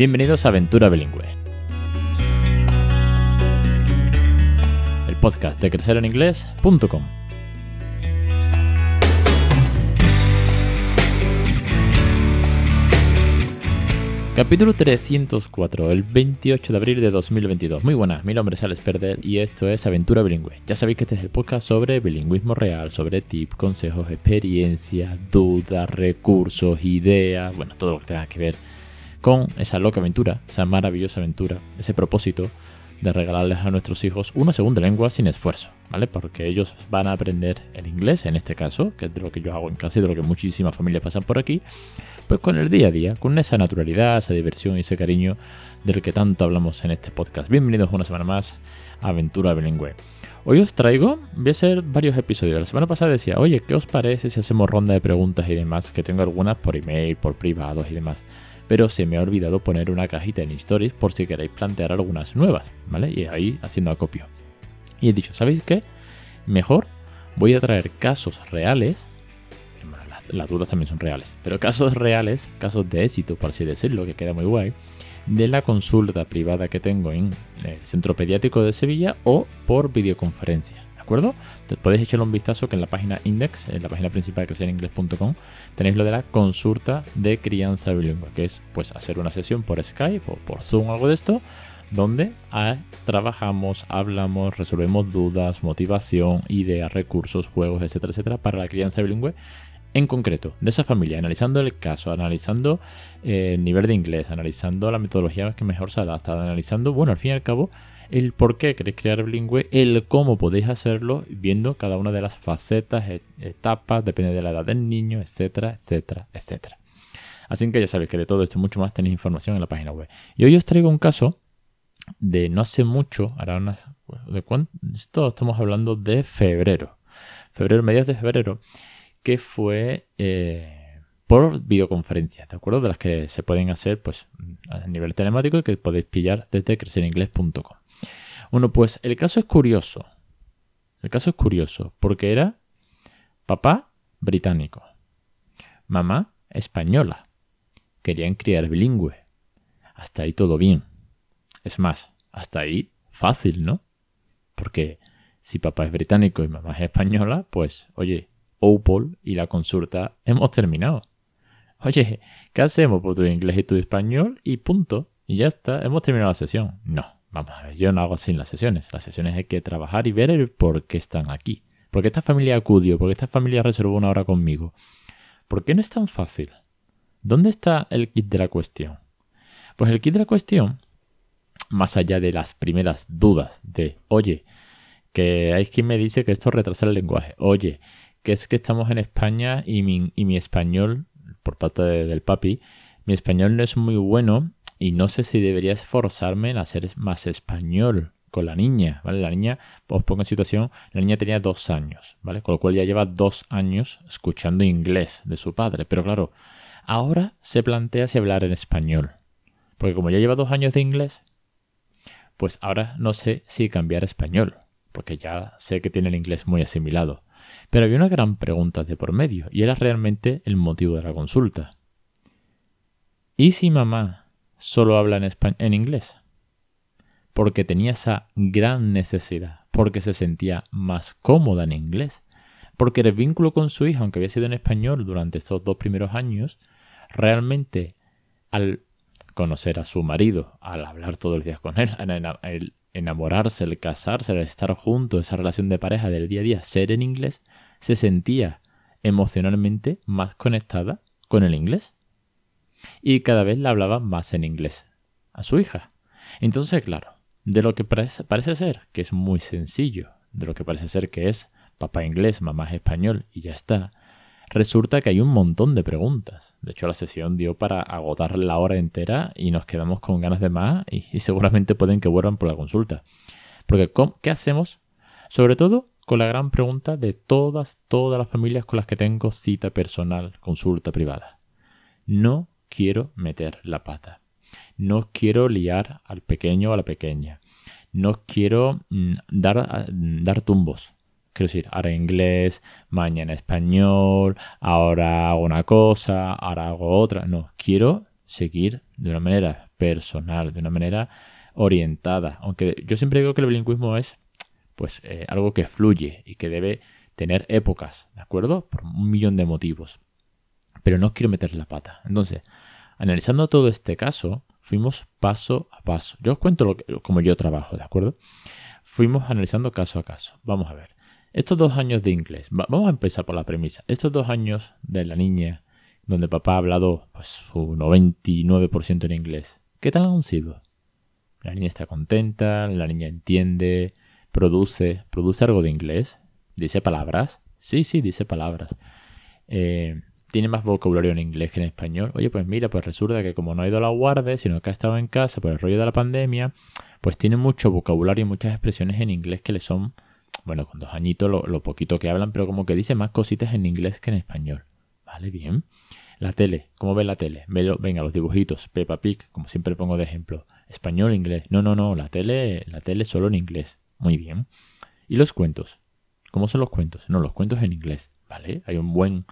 Bienvenidos a Aventura Bilingüe. El podcast de crecereninglés.com. Capítulo 304, el 28 de abril de 2022. Muy buenas, mi nombre es Alex Perder y esto es Aventura Bilingüe. Ya sabéis que este es el podcast sobre bilingüismo real, sobre tips, consejos, experiencias, dudas, recursos, ideas, bueno, todo lo que tenga que ver con esa loca aventura, esa maravillosa aventura, ese propósito de regalarles a nuestros hijos una segunda lengua sin esfuerzo, ¿vale? Porque ellos van a aprender el inglés, en este caso, que es de lo que yo hago en casa y de lo que muchísimas familias pasan por aquí, pues con el día a día, con esa naturalidad, esa diversión y ese cariño del que tanto hablamos en este podcast. Bienvenidos una semana más a Aventura Bilingüe. Hoy os traigo, voy a hacer varios episodios. La semana pasada decía, oye, ¿qué os parece si hacemos ronda de preguntas y demás? Que tengo algunas por email, por privados y demás pero se me ha olvidado poner una cajita en Stories por si queréis plantear algunas nuevas, ¿vale? Y ahí haciendo acopio. Y he dicho, ¿sabéis qué? Mejor voy a traer casos reales, las, dudas también son reales, pero casos reales, casos de éxito, por así decirlo, que queda muy guay, de la consulta privada que tengo en el Centro Pediátrico de Sevilla o por videoconferencia acuerdo? podéis echarle un vistazo que en la página Index, en la página principal de crecereningles.com, tenéis lo de la consulta de crianza bilingüe, que es pues hacer una sesión por Skype o por Zoom o algo de esto, donde ah, trabajamos, hablamos, resolvemos dudas, motivación, ideas, recursos, juegos, etcétera, etcétera, para la crianza bilingüe en concreto de esa familia, analizando el caso, analizando eh, el nivel de inglés, analizando la metodología que mejor se adapta, analizando, bueno, al fin y al cabo, el por qué queréis crear bilingüe, el cómo podéis hacerlo, viendo cada una de las facetas, etapas, depende de la edad del niño, etcétera, etcétera, etcétera. Así que ya sabéis que de todo esto y mucho más tenéis información en la página web. Y hoy os traigo un caso de no hace mucho, ahora unas, ¿de cuánto? Esto estamos hablando de febrero, febrero, mediados de febrero, que fue eh, por videoconferencias, ¿de acuerdo? De las que se pueden hacer pues a nivel telemático y que podéis pillar desde creceringles.com. Bueno, pues el caso es curioso. El caso es curioso porque era papá británico, mamá española. Querían criar bilingüe. Hasta ahí todo bien. Es más, hasta ahí fácil, ¿no? Porque si papá es británico y mamá es española, pues, oye, Opal y la consulta hemos terminado. Oye, ¿qué hacemos? Pues tu inglés y tu español y punto. Y ya está, hemos terminado la sesión. No. Vamos a ver, yo no hago así las sesiones. Las sesiones hay que trabajar y ver el por qué están aquí. ¿Por qué esta familia acudió? ¿Por qué esta familia reservó una hora conmigo? ¿Por qué no es tan fácil? ¿Dónde está el kit de la cuestión? Pues el kit de la cuestión, más allá de las primeras dudas de, oye, que hay quien me dice que esto retrasa el lenguaje. Oye, que es que estamos en España y mi español, por parte del papi, mi español no es muy bueno y no sé si debería esforzarme en hacer más español con la niña, ¿vale? La niña, os pongo en situación, la niña tenía dos años, ¿vale? Con lo cual ya lleva dos años escuchando inglés de su padre. Pero claro, ahora se plantea si hablar en español. Porque como ya lleva dos años de inglés, pues ahora no sé si cambiar a español. Porque ya sé que tiene el inglés muy asimilado. Pero había una gran pregunta de por medio, y era realmente el motivo de la consulta. ¿Y si mamá solo habla en, en inglés. Porque tenía esa gran necesidad, porque se sentía más cómoda en inglés. Porque el vínculo con su hija, aunque había sido en español durante estos dos primeros años, realmente al conocer a su marido, al hablar todos los días con él, el enamorarse, el casarse, el estar juntos, esa relación de pareja del día a día, ser en inglés, se sentía emocionalmente más conectada con el inglés y cada vez le hablaba más en inglés a su hija. Entonces, claro, de lo que parece, ser que es muy sencillo, de lo que parece ser que es papá inglés, mamá español y ya está, resulta que hay un montón de preguntas. De hecho, la sesión dio para agotar la hora entera y nos quedamos con ganas de más y, seguramente pueden que vuelvan por la consulta. Porque, ¿qué hacemos? Sobre todo con la gran pregunta de todas, todas las familias con las que tengo cita personal, consulta privada. No quiero meter la pata. No quiero liar al pequeño o a la pequeña. No quiero mm, dar, mm, dar tumbos. Quiero decir, ahora inglés, mañana español, ahora hago una cosa, ahora hago otra. No, quiero seguir de una manera personal, de una manera orientada. Aunque yo siempre digo que el bilingüismo es pues eh, algo que fluye y que debe tener épocas, ¿de acuerdo? Por un millón de motivos. Pero no quiero meter la pata. Entonces, analizando todo este caso, fuimos paso a paso. Yo os cuento lo como yo trabajo, ¿de acuerdo? Fuimos analizando caso a caso. Vamos a ver. Estos dos años de inglés, vamos a empezar por la premisa. Estos dos años de la niña, donde papá ha hablado pues, su 99% en inglés, ¿qué tal han sido? La niña está contenta, la niña entiende, produce, produce algo de inglés, dice palabras. Sí, sí, dice palabras. Eh, tiene más vocabulario en inglés que en español. Oye, pues mira, pues resulta que como no ha ido a la guardia, sino que ha estado en casa por el rollo de la pandemia, pues tiene mucho vocabulario y muchas expresiones en inglés que le son, bueno, con dos añitos lo, poquito que hablan, pero como que dice más cositas en inglés que en español. Vale, bien. La tele, ¿cómo ve la tele? Venga, los dibujitos, Peppa Pig, como siempre pongo de ejemplo. Español, inglés. No, no, no, la tele, la tele solo en inglés. Muy bien. ¿Y los cuentos? ¿Cómo son los cuentos? No, los cuentos en inglés. ¿Vale? Hay un buen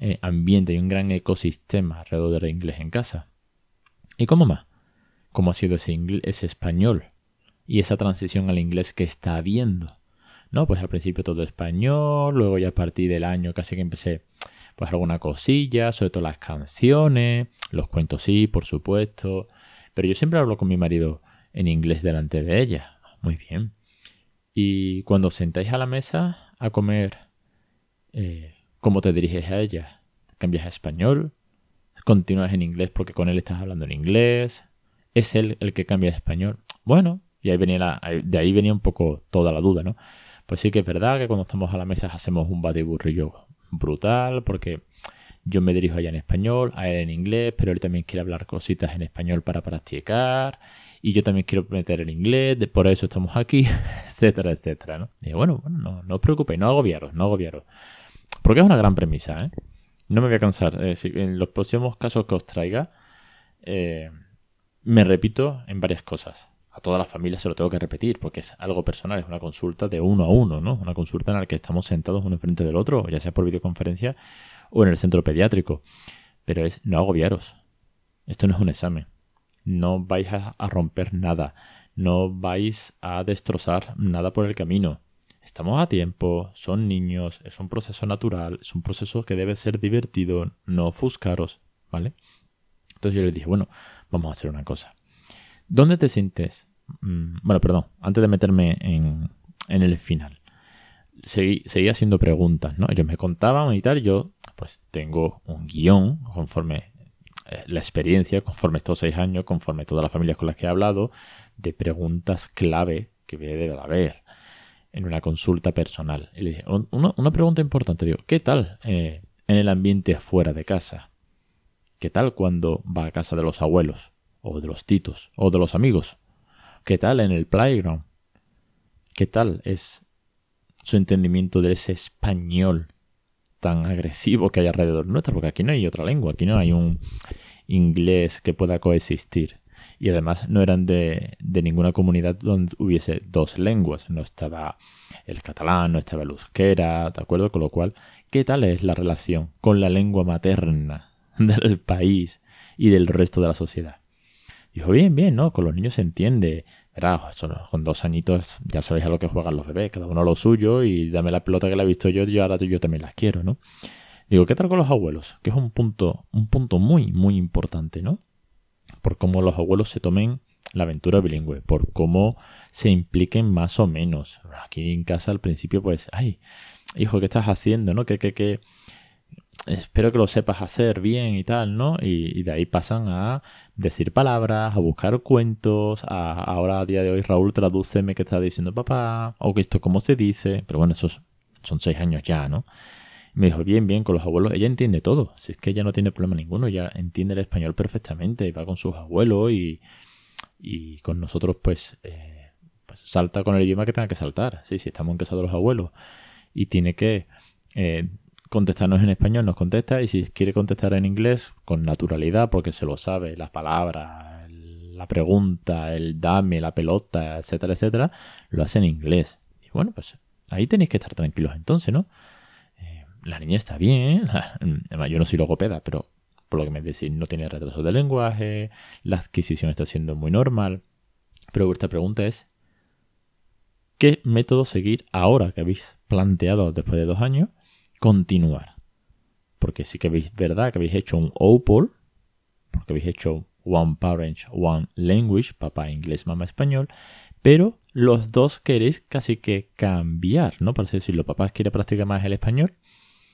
eh, ambiente y un gran ecosistema alrededor del inglés en casa. ¿Y cómo más? ¿Cómo ha sido ese, ese español? Y esa transición al inglés que está habiendo. No, pues al principio todo español, luego ya a partir del año casi que empecé pues alguna cosilla, sobre todo las canciones, los cuentos sí, por supuesto, pero yo siempre hablo con mi marido en inglés delante de ella. Muy bien. Y cuando sentáis a la mesa a comer, eh, ¿cómo te diriges a ella? ¿Cambias a español? ¿Continúas en inglés porque con él estás hablando en inglés? ¿Es él el que cambia a español? Bueno, y ahí venía de ahí venía un poco toda la duda, ¿no? Pues sí que es verdad que cuando estamos a la mesa hacemos un batiburrillo brutal porque yo me dirijo allá en español, a él en inglés, pero él también quiere hablar cositas en español para practicar y yo también quiero meter el inglés, por eso estamos aquí, etcétera, etcétera, ¿no? Y bueno, bueno, no, no os preocupéis, no agobiaros, no agobiaros. Porque es una gran premisa, ¿eh? No me voy a cansar. en los próximos casos que os traiga, eh, me repito en varias cosas. A todas las familias se lo tengo que repetir porque es algo personal, es una consulta de uno a uno, ¿no? Una consulta en la que estamos sentados uno enfrente del otro, ya sea por videoconferencia o en el centro pediátrico. Pero es no agobiaros. Esto no es un examen no vais a, romper nada, no vais a destrozar nada por el camino. Estamos a tiempo, son niños, es un proceso natural, es un proceso que debe ser divertido, no ofuscaros, ¿vale? Entonces yo les dije, bueno, vamos a hacer una cosa. ¿Dónde te sientes? Mm, bueno, perdón, antes de meterme en, en el final. Seguí, seguí, haciendo preguntas, ¿no? Ellos me contaban y tal, yo pues tengo un guion conforme eh, la experiencia, conforme estos seis años, conforme todas las familias con las que he hablado, de preguntas clave que debe haber en una consulta personal. Y le dije, una, pregunta importante, digo, ¿qué tal eh, en el ambiente fuera de casa? ¿Qué tal cuando va a casa de los abuelos, o de los titos, o de los amigos? ¿Qué tal en el playground? ¿Qué tal es su entendimiento de ese español tan agresivo que hay alrededor nuestro, porque aquí no hay otra lengua, aquí no hay un inglés que pueda coexistir. Y además no eran de, de ninguna comunidad donde hubiese dos lenguas. No estaba el catalán, no estaba el euskera, ¿de acuerdo? Con lo cual, ¿qué tal es la relación con la lengua materna del país y del resto de la sociedad? Dijo, bien, bien, ¿no? Con los niños se entiende. Verá, con dos añitos ya sabéis a lo que juegan los bebés, cada uno lo suyo y dame la pelota que la he visto yo y ahora yo también las quiero, ¿no? Digo, ¿qué tal con los abuelos? Que es un punto, un punto muy, muy importante, ¿no? Por cómo los abuelos se tomen la aventura bilingüe, por cómo se impliquen más o menos. Aquí en casa al principio, pues, ay, hijo, ¿qué estás haciendo? ¿No? ¿Qué, qué, qué, espero que lo sepas hacer bien y tal, ¿no? Y, de ahí pasan a decir palabras, a buscar cuentos, a, ahora a día de hoy Raúl tradúceme qué está diciendo papá, o que esto cómo se dice, pero bueno, esos son seis años ya, ¿no? Me dijo, bien, bien, con los abuelos, ella entiende todo, si es que ella no tiene problema ninguno, ella entiende el español perfectamente, va con sus abuelos y, y con nosotros pues, eh, pues salta con el idioma que tenga que saltar, sí, si estamos en casa de los abuelos y tiene que... Eh, contestarnos en español, nos contesta y si quiere contestar en inglés, con naturalidad, porque se lo sabe, las palabras, la pregunta, el dame, la pelota, etcétera, etcétera, lo hace en inglés. Y bueno, pues ahí tenéis que estar tranquilos entonces, ¿no? La niña está bien, yo no soy logopeda, pero por lo que me decís, no tiene retraso de lenguaje, la adquisición está siendo muy normal. Pero vuestra pregunta es, ¿qué método seguir ahora que habéis planteado después de dos años? Continuar. Porque sí que habéis, ¿verdad? Que habéis hecho un OPOL, porque habéis hecho One Parent, One Language, papá inglés, mamá español, pero los dos queréis casi que cambiar, ¿no? Para así decirlo, papá quiere practicar más el español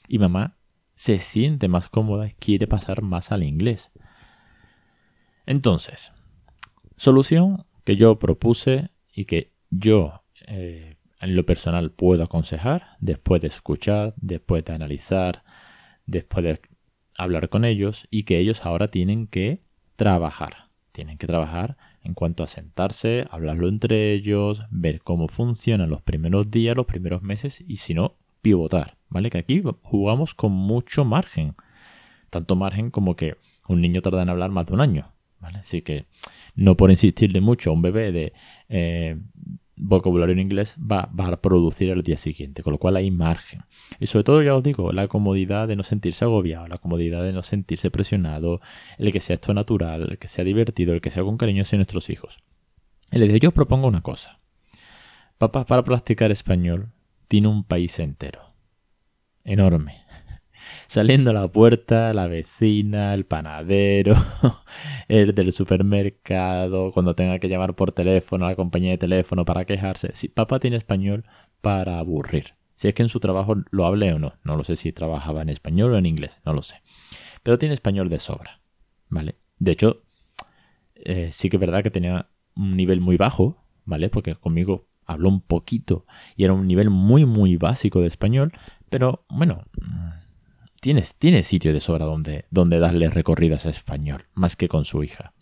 y mamá se siente más cómoda y quiere pasar más al inglés. Entonces, solución que yo propuse y que yo eh, en lo personal puedo aconsejar después de escuchar, después de analizar, después de hablar con ellos y que ellos ahora tienen que trabajar. Tienen que trabajar en cuanto a sentarse, hablarlo entre ellos, ver cómo funcionan los primeros días, los primeros meses y si no, pivotar, ¿vale? Que aquí jugamos con mucho margen. Tanto margen como que un niño tarda en hablar más de un año, ¿vale? Así que no por insistirle mucho a un bebé de eh, vocabulario en inglés va, a producir el día siguiente, con lo cual hay margen. Y sobre todo, ya os digo, la comodidad de no sentirse agobiado, la comodidad de no sentirse presionado, el que sea esto natural, el que sea divertido, el que sea con cariño hacia nuestros hijos. Y les digo, yo os propongo una cosa. Papá, para practicar español, tiene un país entero. Enorme. Saliendo a la puerta, la vecina, el panadero, el del supermercado, cuando tenga que llamar por teléfono a la compañía de teléfono para quejarse. Si papá tiene español para aburrir. Si es que en su trabajo lo hable o no. No lo sé si trabajaba en español o en inglés, no lo sé. Pero tiene español de sobra. ¿Vale? De hecho, eh, sí que es verdad que tenía un nivel muy bajo, ¿vale? Porque conmigo habló un poquito y era un nivel muy muy básico de español, pero bueno, tienes, tiene sitio de sobra donde, donde darle recorridas a español, más que con su hija.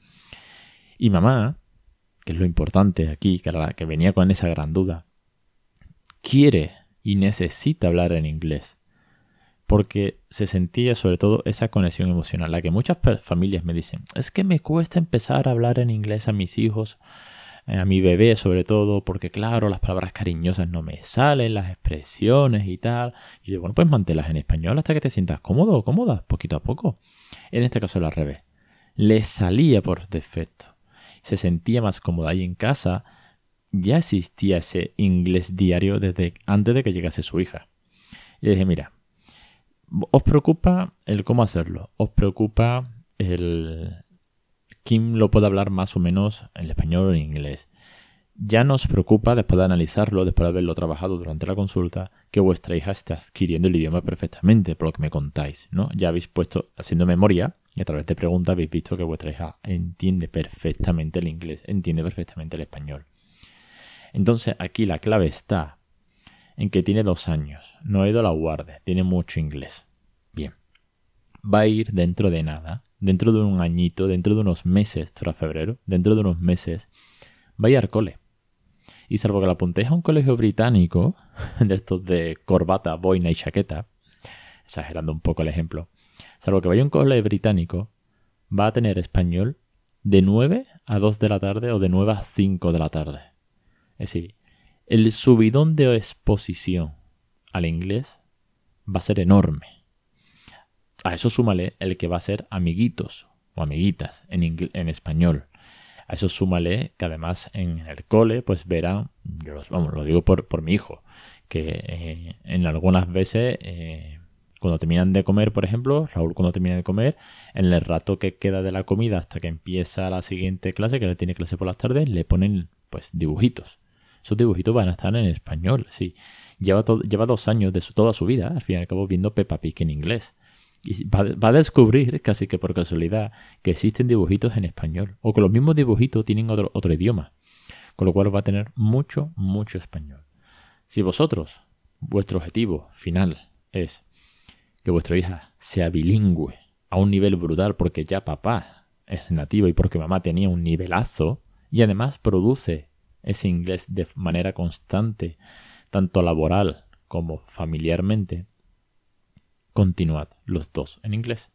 Y mamá, que es lo importante aquí, que, que venía con esa gran duda, quiere y necesita hablar en inglés. Porque se sentía sobre todo esa conexión emocional, la que muchas familias me dicen, es que me cuesta empezar a hablar en inglés a mis hijos a mi bebé sobre todo, porque claro, las palabras cariñosas no me salen, las expresiones y tal. Y yo, bueno, pues manténlas en español hasta que te sientas cómodo o cómoda, poquito a poco. En este caso era al revés. Le salía por defecto. Se sentía más cómoda ahí en casa. Ya existía ese inglés diario desde antes de que llegase su hija. Y le dije, mira, ¿os preocupa el cómo hacerlo? ¿Os preocupa el, Kim lo puede hablar más o menos en español o en inglés. Ya nos preocupa, después de analizarlo, después de haberlo trabajado durante la consulta, que vuestra hija esté adquiriendo el idioma perfectamente, por lo que me contáis, ¿no? Ya habéis puesto, haciendo memoria, y a través de preguntas habéis visto que vuestra hija entiende perfectamente el inglés, entiende perfectamente el español. Entonces, aquí la clave está en que tiene dos años, no ha ido a la guardia, tiene mucho inglés. Bien, va a ir dentro de nada dentro de un añito, dentro de unos meses, tras febrero, dentro de unos meses, va a ir al cole. Y salvo que la apuntéis a un colegio británico, de estos de corbata, boina y chaqueta, exagerando un poco el ejemplo, salvo que vaya a un colegio británico, va a tener español de 9 a 2 de la tarde o de 9 a 5 de la tarde. Es decir, el subidón de exposición al inglés va a ser enorme. A eso súmale el que va a ser amiguitos o amiguitas en, en español. A eso súmale que además en el cole pues verán, yo vamos, lo digo por, por mi hijo, que eh, en algunas veces eh, cuando terminan de comer, por ejemplo, Raúl cuando termina de comer, en el rato que queda de la comida hasta que empieza la siguiente clase, que le tiene clase por las tardes, le ponen pues dibujitos. Esos dibujitos van a estar en español, sí. Lleva, lleva dos años de toda su vida, al fin y al cabo, viendo Peppa Pig en inglés. Y va, a descubrir, casi que por casualidad, que existen dibujitos en español. O que los mismos dibujitos tienen otro, otro idioma. Con lo cual va a tener mucho, mucho español. Si vosotros, vuestro objetivo final es que vuestra hija sea bilingüe a un nivel brutal porque ya papá es nativo y porque mamá tenía un nivelazo y además produce ese inglés de manera constante, tanto laboral como familiarmente, continuad los dos en inglés.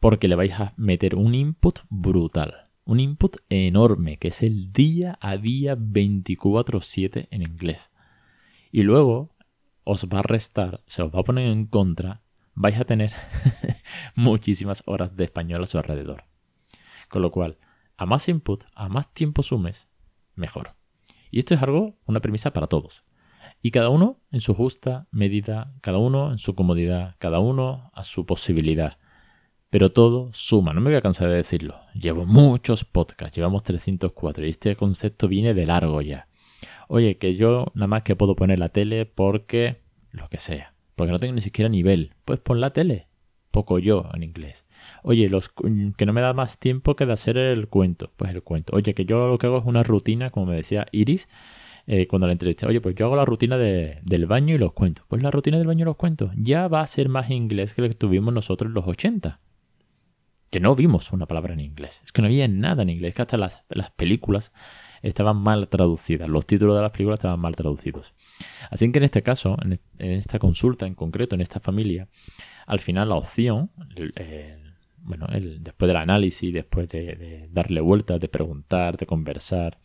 Porque le vais a meter un input brutal. Un input enorme, que es el día a día 24/7 en inglés. Y luego os va a restar, se os va a poner en contra vais a tener muchísimas horas de español a su alrededor. Con lo cual, a más input, a más tiempo sumes, mejor. Y esto es algo, una premisa para todos. Y cada uno en su justa medida, cada uno en su comodidad, cada uno a su posibilidad. Pero todo suma, no me voy a cansar de decirlo. Llevo muchos podcasts, llevamos 304 y este concepto viene de largo ya. Oye, que yo nada más que puedo poner la tele porque lo que sea, porque no tengo ni siquiera nivel. Pues pon la tele, poco yo en inglés. Oye, los que no me da más tiempo que de hacer el cuento, pues el cuento. Oye, que yo lo que hago es una rutina, como me decía Iris, eh, cuando la entrevisté, oye, pues yo hago la rutina del baño y los cuentos. Pues la rutina del baño y los cuentos ya va a ser más inglés que lo que tuvimos nosotros en los 80. Que no vimos una palabra en inglés. Es que no había nada en inglés, que hasta las, películas estaban mal traducidas. Los títulos de las películas estaban mal traducidos. Así que en este caso, en, esta consulta en concreto, en esta familia, al final la opción, bueno, después del análisis, después de, de darle vueltas, de preguntar, de conversar,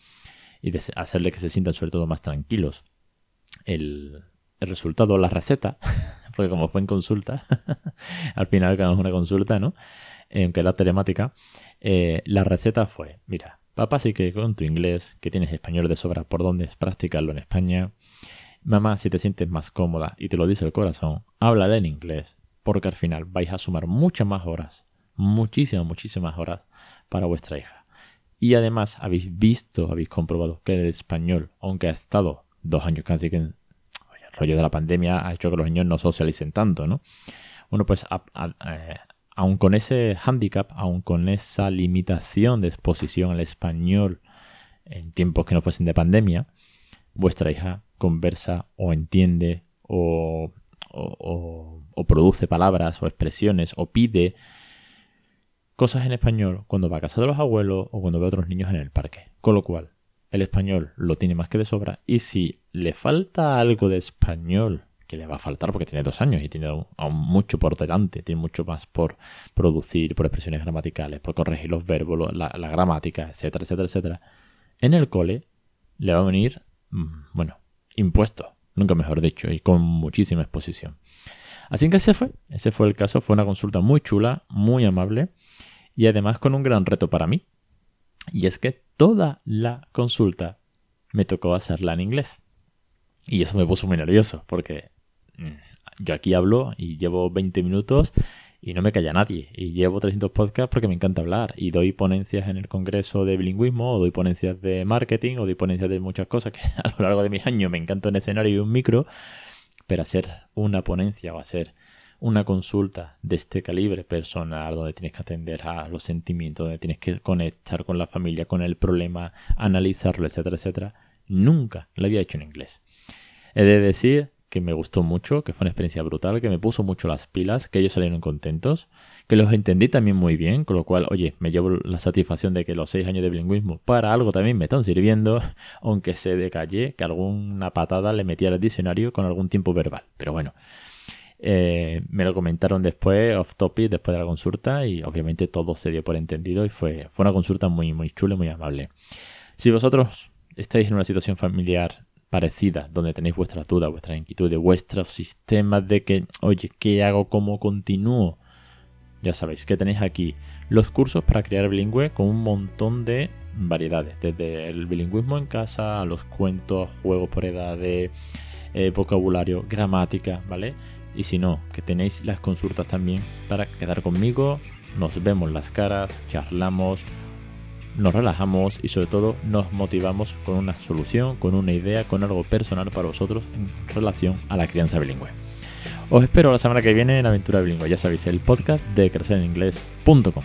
y hacerle que se sientan sobre todo más tranquilos. El, resultado, la receta, porque como fue en consulta, al final es una consulta, ¿no? Eh, aunque era telemática, eh, la receta fue, mira, papá sí que con tu inglés, que tienes español de sobra, ¿por dónde es practicarlo en España? Mamá, si te sientes más cómoda y te lo dice el corazón, háblale en inglés, porque al final vais a sumar muchas más horas, muchísimas, muchísimas horas para vuestra hija. Y además habéis visto, habéis comprobado que el español, aunque ha estado dos años casi que el rollo de la pandemia ha hecho que los niños no socialicen tanto, ¿no? Bueno, pues eh, aun con ese handicap, aun con esa limitación de exposición al español en tiempos que no fuesen de pandemia, vuestra hija conversa o entiende o produce palabras o expresiones o pide cosas en español cuando va a casa de los abuelos o cuando ve a otros niños en el parque. Con lo cual, el español lo tiene más que de sobra y si le falta algo de español, que le va a faltar porque tiene dos años y tiene aún, mucho por delante, tiene mucho más por producir, por expresiones gramaticales, por corregir los verbos, la, gramática, etcétera, etcétera, etcétera, en el cole le va a venir, mm, bueno, impuesto, nunca mejor dicho, y con muchísima exposición. Así que ese fue, ese fue el caso, fue una consulta muy chula, muy amable y además con un gran reto para mí. Y es que toda la consulta me tocó hacerla en inglés. Y eso me puso muy nervioso porque mm, yo aquí hablo y llevo 20 minutos y no me calla nadie. Y llevo 300 podcasts porque me encanta hablar. Y doy ponencias en el Congreso de Bilingüismo, o doy ponencias de marketing, o doy ponencias de muchas cosas que a lo largo de mis años me encanta un escenario y un micro. Pero hacer una ponencia o hacer una consulta de este calibre personal, donde tienes que atender a los sentimientos, donde tienes que conectar con la familia, con el problema, analizarlo, etcétera, etcétera, nunca lo había hecho en inglés. He de decir que me gustó mucho, que fue una experiencia brutal, que me puso mucho las pilas, que ellos salieron contentos, que los entendí también muy bien, con lo cual, oye, me llevo la satisfacción de que los seis años de bilingüismo para algo también me están sirviendo, aunque se decalle que alguna patada le metía al diccionario con algún tiempo verbal. Pero bueno, eh, me lo comentaron después, off topic, después de la consulta, y obviamente todo se dio por entendido y fue, fue una consulta muy, muy chula muy amable. Si vosotros estáis en una situación familiar parecida, donde tenéis vuestras dudas, vuestras inquietudes, vuestros sistemas de que, oye, ¿qué hago? ¿Cómo continúo? Ya sabéis que tenéis aquí los cursos para crear bilingüe con un montón de variedades, desde el bilingüismo en casa, a los cuentos, juegos por edades, eh, vocabulario, gramática, ¿vale? Y si no, que tenéis las consultas también para quedar conmigo, nos vemos las caras, charlamos, nos relajamos y sobre todo nos motivamos con una solución, con una idea, con algo personal para vosotros en relación a la crianza bilingüe. Os espero la semana que viene en Aventura Bilingüe, ya sabéis, el podcast de crecereninglés.com.